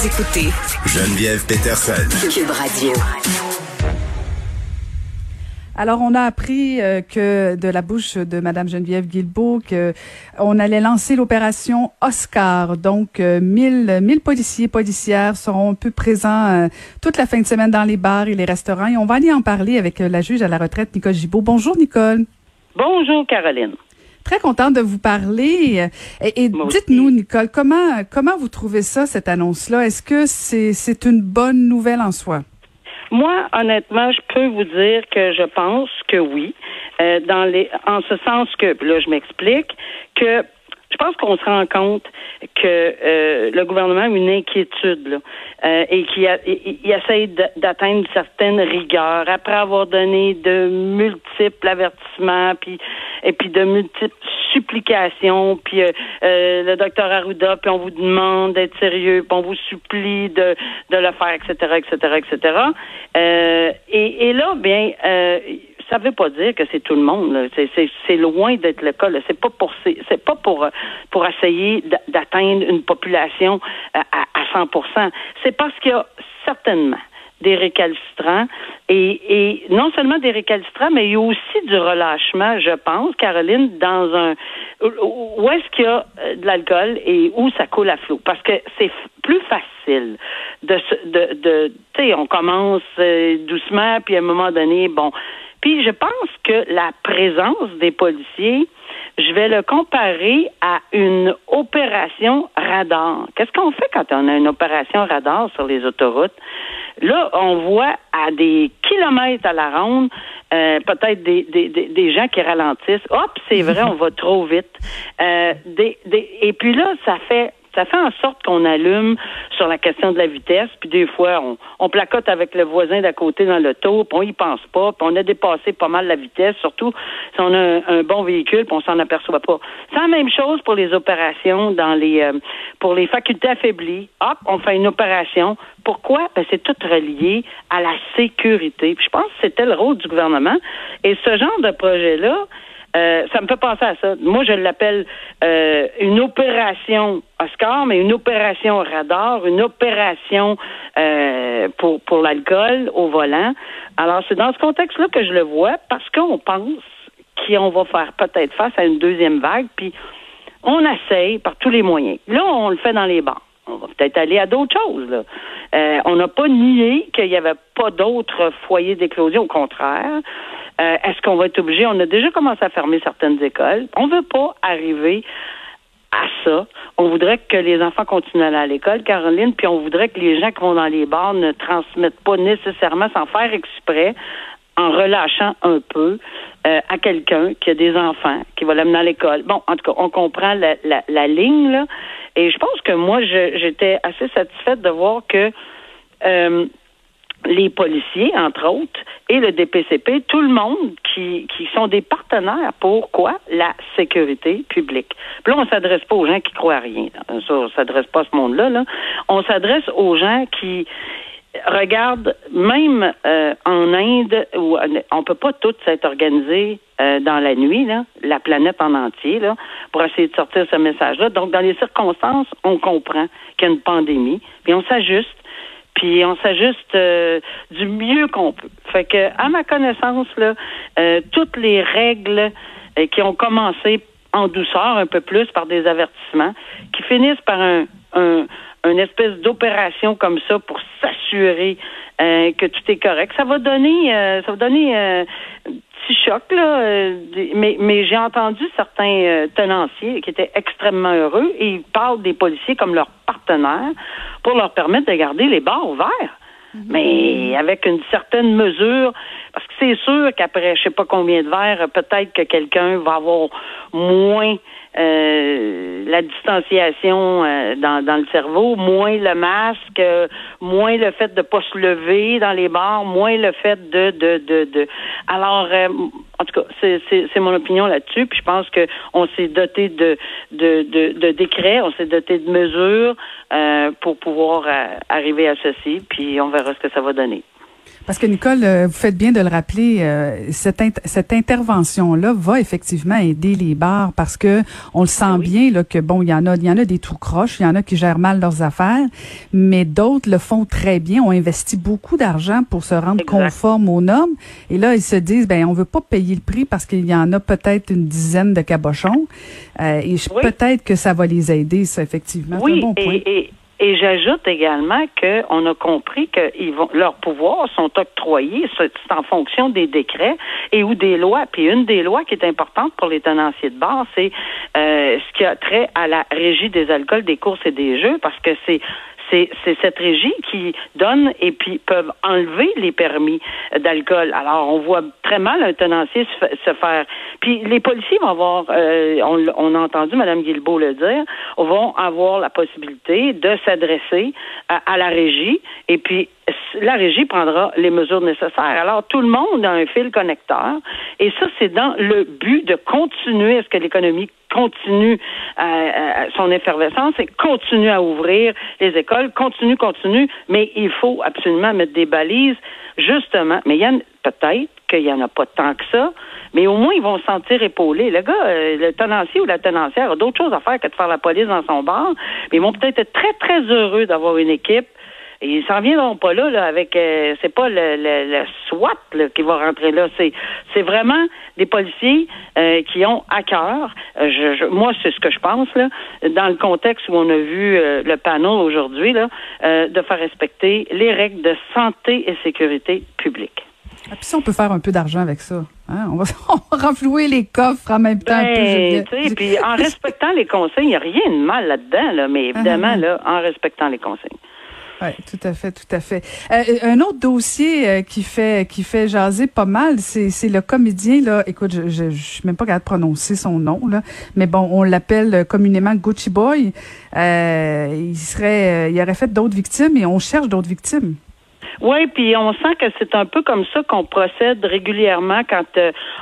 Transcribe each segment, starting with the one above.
Vous écoutez Geneviève Peterson. Cube Radio. Alors, on a appris euh, que de la bouche de Madame Geneviève Guilbeault que on allait lancer l'opération Oscar. Donc, euh, 1000, 1000 policiers policières seront un peu présents euh, toute la fin de semaine dans les bars et les restaurants. Et on va aller en parler avec euh, la juge à la retraite, Nicole Gibault. Bonjour, Nicole. Bonjour, Caroline. Très contente de vous parler. Et, et dites-nous, Nicole, comment comment vous trouvez ça, cette annonce-là? Est-ce que c'est c'est une bonne nouvelle en soi? Moi, honnêtement, je peux vous dire que je pense que oui. Euh, dans les, en ce sens que, là, je m'explique, que pense qu'on se rend compte que euh, le gouvernement a une inquiétude là, euh, et qu'il d- d'atteindre une certaine rigueur. Après avoir donné de multiples avertissements puis et puis de multiples supplications puis euh, euh, le docteur Arruda puis on vous demande d'être sérieux puis on vous supplie de de le faire etc etc etc et, et là bien euh, ça veut pas dire que c'est tout le monde. C'est, loin d'être le cas. C'est pas pour c'est, pas pour euh, pour essayer d'a- d'atteindre une population euh, à, à 100%. C'est parce qu'il y a certainement des récalcitrants et, et non seulement des récalcitrants, mais il y a aussi du relâchement, je pense, Caroline, dans un où est-ce qu'il y a euh, de l'alcool et où ça coule à flot? Parce que c'est plus facile de de, de tu sais, on commence doucement, puis à un moment donné, bon. Puis je pense que la présence des policiers, je vais le comparer à une opération radar. Qu'est-ce qu'on fait quand on a une opération radar sur les autoroutes? Là, on voit à des kilomètres à la ronde euh, peut-être des, des, des, des gens qui ralentissent. Hop, c'est vrai, on va trop vite. Euh, des, des, et puis là, ça fait ça fait en sorte qu'on allume sur la question de la vitesse, puis des fois, on, placote avec le voisin d'à côté dans l'auto, puis on y pense pas, puis on a dépassé pas mal la vitesse, surtout si on a un, un bon véhicule, puis on s'en aperçoit pas. C'est la même chose pour les opérations dans les euh, pour les facultés affaiblies. Hop, on fait une opération. Pourquoi? Ben, c'est tout relié à la sécurité. Puis je pense que c'était le rôle du gouvernement. Et ce genre de projet-là, euh, ça me fait penser à ça. Moi, je l'appelle euh, une opération Oscar, mais une opération radar, une opération euh, pour, pour l'alcool au volant. Alors, c'est dans ce contexte-là que je le vois parce qu'on pense qu'on va faire peut-être face à une deuxième vague, puis on essaye par tous les moyens. Là, on le fait dans les bancs. On va peut-être aller à d'autres choses. Là. Euh, on n'a pas nié qu'il n'y avait pas d'autres foyers d'éclosion, au contraire. Euh, Est-ce qu'on va être obligé? On a déjà commencé à fermer certaines écoles. On ne veut pas arriver à ça. On voudrait que les enfants continuent à aller à l'école, Caroline, puis on voudrait que les gens qui vont dans les bars ne transmettent pas nécessairement sans faire exprès, en relâchant un peu euh, à quelqu'un qui a des enfants, qui va l'amener à l'école. Bon, en tout cas, on comprend la, la, la ligne, là. Et je pense que moi, j'étais assez satisfaite de voir que euh, les policiers, entre autres, et le DPCP, tout le monde qui, qui sont des partenaires pour quoi? La sécurité publique. Puis là, on s'adresse pas aux gens qui croient à rien. Ça, on s'adresse pas à ce monde-là. Là. On s'adresse aux gens qui regardent, même euh, en Inde, où on peut pas tous s'être organisés euh, dans la nuit, là, la planète en entier, là, pour essayer de sortir ce message-là. Donc, dans les circonstances, on comprend qu'il y a une pandémie, puis on s'ajuste puis on s'ajuste euh, du mieux qu'on peut. Fait que, à ma connaissance, là, euh, toutes les règles euh, qui ont commencé en douceur un peu plus par des avertissements, qui finissent par un, un une espèce d'opération comme ça pour s'assurer euh, que tout est correct. Ça va donner, euh, ça va donner euh, un petit choc là, euh, mais, mais j'ai entendu certains euh, tenanciers qui étaient extrêmement heureux et ils parlent des policiers comme leurs partenaires pour leur permettre de garder les bars ouverts. Mais avec une certaine mesure Parce que c'est sûr qu'après je sais pas combien de verres, peut-être que quelqu'un va avoir moins euh, la distanciation euh, dans, dans le cerveau, moins le masque, euh, moins le fait de pas se lever dans les bars, moins le fait de de de, de. alors en tout cas c'est, mon opinion là-dessus puis je pense que on s'est doté de de, de, de décrets, on s'est doté de mesures pour pouvoir arriver à ceci puis on verra ce que ça va donner. Parce que Nicole, euh, vous faites bien de le rappeler, euh, cette, cette intervention-là va effectivement aider les bars parce que on le sent ben bien là, que bon, il y en a, il y en a des tout croches, il y en a qui gèrent mal leurs affaires, mais d'autres le font très bien, ont investi beaucoup d'argent pour se rendre conforme aux normes, et là ils se disent ben on veut pas payer le prix parce qu'il y en a peut-être une dizaine de cabochons, euh, et peut-être que ça va les aider, ça effectivement. Oui, bon point. Et, et j'ajoute également qu'on a compris que vont, leurs pouvoirs sont octroyés, c'est en fonction des décrets et ou des lois. Puis une des lois qui est importante pour les tenanciers de bar, c'est euh, ce qui a trait à la régie des alcools, des courses et des jeux, parce que c'est c'est cette régie qui donne et puis peuvent enlever les permis d'alcool. Alors, on voit très mal un tenancier se, faire. Puis les policiers vont avoir, euh, on, a entendu Mme Guilbeault le dire, vont avoir la possibilité de s'adresser à, la régie et puis la régie prendra les mesures nécessaires. Alors, tout le monde a un fil connecteur et ça, c'est dans le but de continuer à ce que l'économie continue euh, euh, son effervescence et continue à ouvrir les écoles, continue, continue, mais il faut absolument mettre des balises, justement. Mais il y a peut-être qu'il n'y en a pas tant que ça, mais au moins ils vont se sentir épaulés. Le gars, euh, le tenancier ou la tenancière a d'autres choses à faire que de faire la police dans son bar, mais ils vont peut-être être très, très heureux d'avoir une équipe ils s'en viendront pas là, là avec euh, c'est pas le, le, SWAT qui va rentrer là. C'est c'est vraiment des policiers euh, qui ont à cœur. Euh, je, moi, c'est ce que je pense là, dans le contexte où on a vu le panneau aujourd'hui là, de faire respecter les règles de santé et sécurité publique. Ah, puis si on peut faire un peu d'argent avec ça, hein? on, va, renflouer les coffres en même temps. Ben, puis en respectant les consignes, il n'y a rien de mal là-dedans, là, mais évidemment, uh-huh. là, en respectant les consignes. Oui, tout à fait, tout à fait. Euh, un autre dossier euh, qui fait qui fait jaser pas mal, c'est le comédien là. Écoute, je, je, je suis même pas capable de prononcer son nom là, mais bon, on l'appelle communément Gucci Boy. Euh, il serait, il aurait fait d'autres victimes et on cherche d'autres victimes. Oui, puis on sent que c'est un peu comme ça qu'on procède régulièrement quand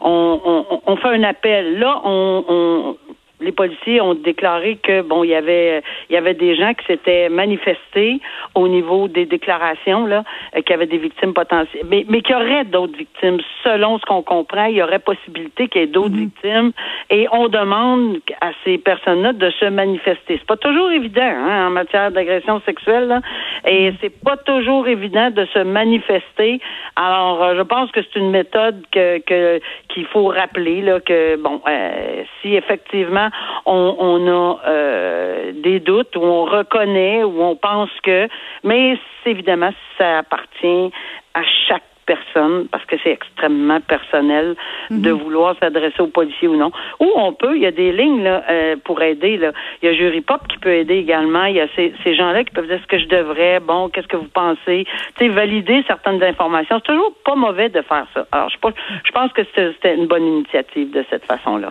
on, on, on, fait un appel. Là, on, on les policiers ont déclaré que bon, il y avait il y avait des gens qui s'étaient manifestés au niveau des déclarations là, euh, qu'il y avait des victimes potentielles, mais mais qu'il y aurait d'autres victimes. Selon ce qu'on comprend, il y aurait possibilité qu'il y ait d'autres mhm. victimes, et on demande à ces personnes-là de se manifester. C'est pas toujours évident hein, en matière d'agression sexuelle, là, et mhm. c'est pas toujours évident de se manifester. Alors, euh, je pense que c'est une méthode que qu'il faut rappeler là que bon, euh, si effectivement on, a euh, des doutes, ou on reconnaît, ou on pense que, mais évidemment, ça appartient à chaque personne, parce que c'est extrêmement personnel de mhm. vouloir s'adresser aux policiers ou non. Ou on peut, il y a des lignes là, euh, pour aider. Là. Il y a Jury Pop qui peut aider également. Il y a ces, ces gens-là qui peuvent dire ce que je devrais, bon, qu'est-ce que vous pensez? Tu sais, valider certaines informations. C'est toujours pas mauvais de faire ça. Alors, je, je pense que c'était une bonne initiative de cette façon-là.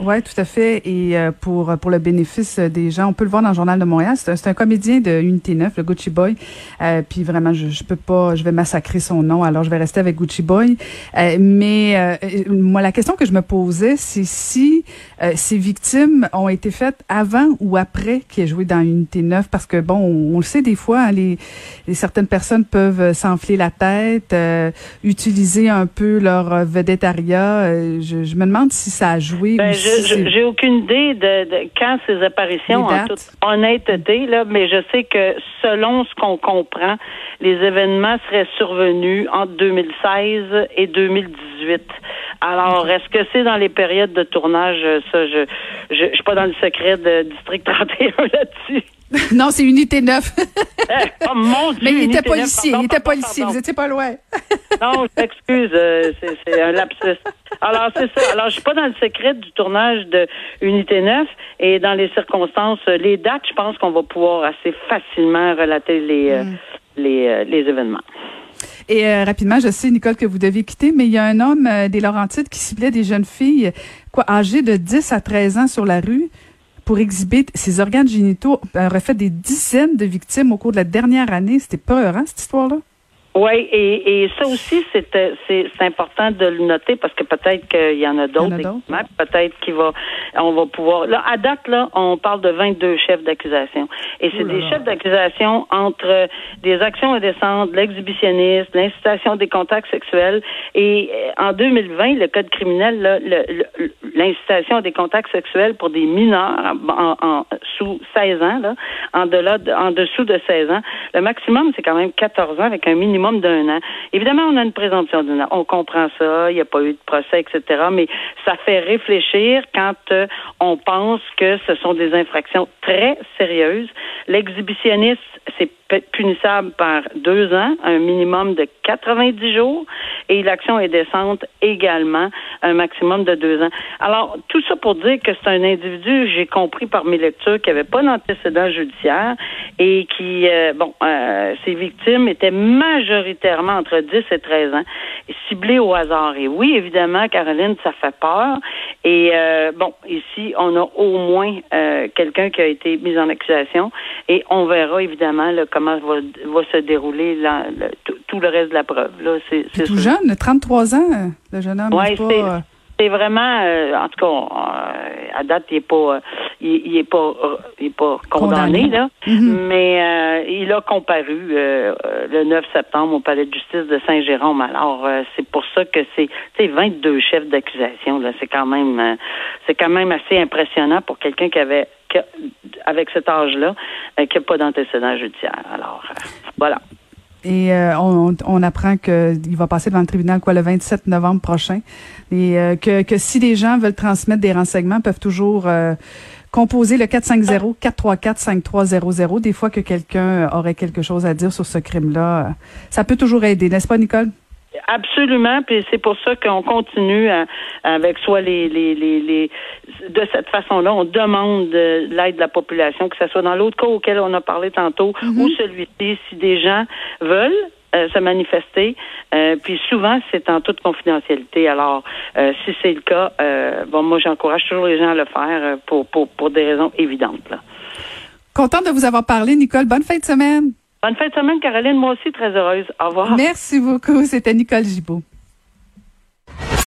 Oui, tout à fait. Et euh, pour pour le bénéfice des gens, on peut le voir dans le Journal de Montréal. C'est un, un, comédien de Unité 9, le Gucci Boy. Euh, puis vraiment, je, je peux pas, je vais massacrer son nom, alors je vais rester avec Gucci Boy. Euh, mais euh, moi, la question que je me posais, c'est si ces victimes ont été faites avant ou après qu'il ait joué dans Unité 9, parce que bon, on, le sait des fois, hein, les, les, certaines personnes peuvent s'enfler la tête, utiliser un peu leur vedettariat. Je, je, me demande si ça a joué. Ben, j'ai aucune idée de, quand ces apparitions, en toute honnêteté, là, mais je sais que selon ce qu'on comprend, les événements seraient survenus entre 2016 et 2018. Alors, est-ce que c'est dans les périodes de tournage? Ça, je, je, je suis pas dans le secret de District 31 là-dessus. non, c'est Unité 9. Eh, oh mon Dieu! Mais il était policier, il était policier, vous étiez pas loin. non, je m'excuse, euh, c'est un lapsus. Alors, c'est ça. Alors, je suis pas dans le secret du tournage de Unité 9 et dans les circonstances, les dates, je pense qu'on va pouvoir assez facilement relater les, euh, mm. les, euh, les événements. Et euh, rapidement, je sais, Nicole, que vous devez quitter, mais il y a un homme euh, des Laurentides qui ciblait des jeunes filles quoi, âgées de 10 à 13 ans sur la rue pour exhiber ses organes génitaux. Aurait fait des dizaines de victimes au cours de la dernière année. C'était peur, hein, cette histoire-là? Oui, et, et ça aussi, c'est, c'est, c'est important de le noter parce que peut-être qu'il y en a d'autres. En a. Peut-être qu'il va, on va pouvoir. Là, à date, là, on parle de 22 chefs d'accusation. Et c'est des chefs d'accusation entre des actions indécentes, l'exhibitionnisme, l'incitation des contacts sexuels. Et euh, en 2020, le code criminel, là, le- le- l'incitation des contacts sexuels pour des mineurs en, en- sous 16 ans, là, en, delà de- en dessous de 16 ans, le maximum, c'est quand même 14 ans avec un minimum d'un an. Évidemment, on a une présomption d'un an. On comprend ça. Il n'y a pas eu de procès, etc. Mais ça fait réfléchir quand euh, on pense que ce sont des infractions très sérieuses. L'exhibitionniste, c'est punissable par deux ans, un minimum de 90 jours, et l'action est décente également, un maximum de deux ans. Alors, tout ça pour dire que c'est un individu, j'ai compris par mes lectures, qui n'avait pas d'antécédent judiciaire et qui, euh, bon, euh, ses victimes étaient majoritairement entre 10 et 13 ans, ciblées au hasard. Et oui, évidemment, Caroline, ça fait peur. Et euh, bon, ici, on a au moins euh, quelqu'un qui a été mis en accusation et on verra évidemment là, comment va, va se dérouler le- tout- le reste de la preuve. Là, c'est tout ça. jeune, 33 ans, le jeune homme. Ouais, c'est pas, c'est- euh, C'est vraiment, euh, en tout cas, à date, il est pas, il, il est pas, euh, il est pas condamné, Condamné. là, Mhm. mais euh, il a comparu euh, le 9 septembre au palais de justice de Saint-Jérôme. Alors, euh, c'est pour ça que c'est, tu sais, 22 chefs d'accusation, là, c'est quand même, c'est quand même assez impressionnant pour quelqu'un qui avait, qui a- avec cet âge-là, qui n'a pas d'antécédent judiciaire. Alors, voilà. Et euh, on, on apprend qu'il va passer devant le tribunal quoi le 27 novembre prochain. Et euh, que, que si les gens veulent transmettre des renseignements, peuvent toujours euh, composer le 450-434-5300. Des fois que quelqu'un aurait quelque chose à dire sur ce crime-là, euh, ça peut toujours aider, n'est-ce pas, Nicole? Absolument, puis c'est pour ça qu'on continue à- avec soit les, les, les, les de cette façon-là, on demande de l'aide de la population, que ce soit dans l'autre cas auquel on a parlé tantôt ou celui-ci, si des gens veulent euh, se manifester, euh, puis souvent c'est en toute confidentialité. Alors, euh, si c'est le cas, euh, bon, moi j'encourage toujours les gens à le faire euh, pour, pour, pour des raisons évidentes. Là. Contente de vous avoir parlé, Nicole. Bonne fin de semaine. Bonne fin de semaine, Caroline. Moi aussi très heureuse. Au revoir. Merci beaucoup. C'était Nicole Gibault.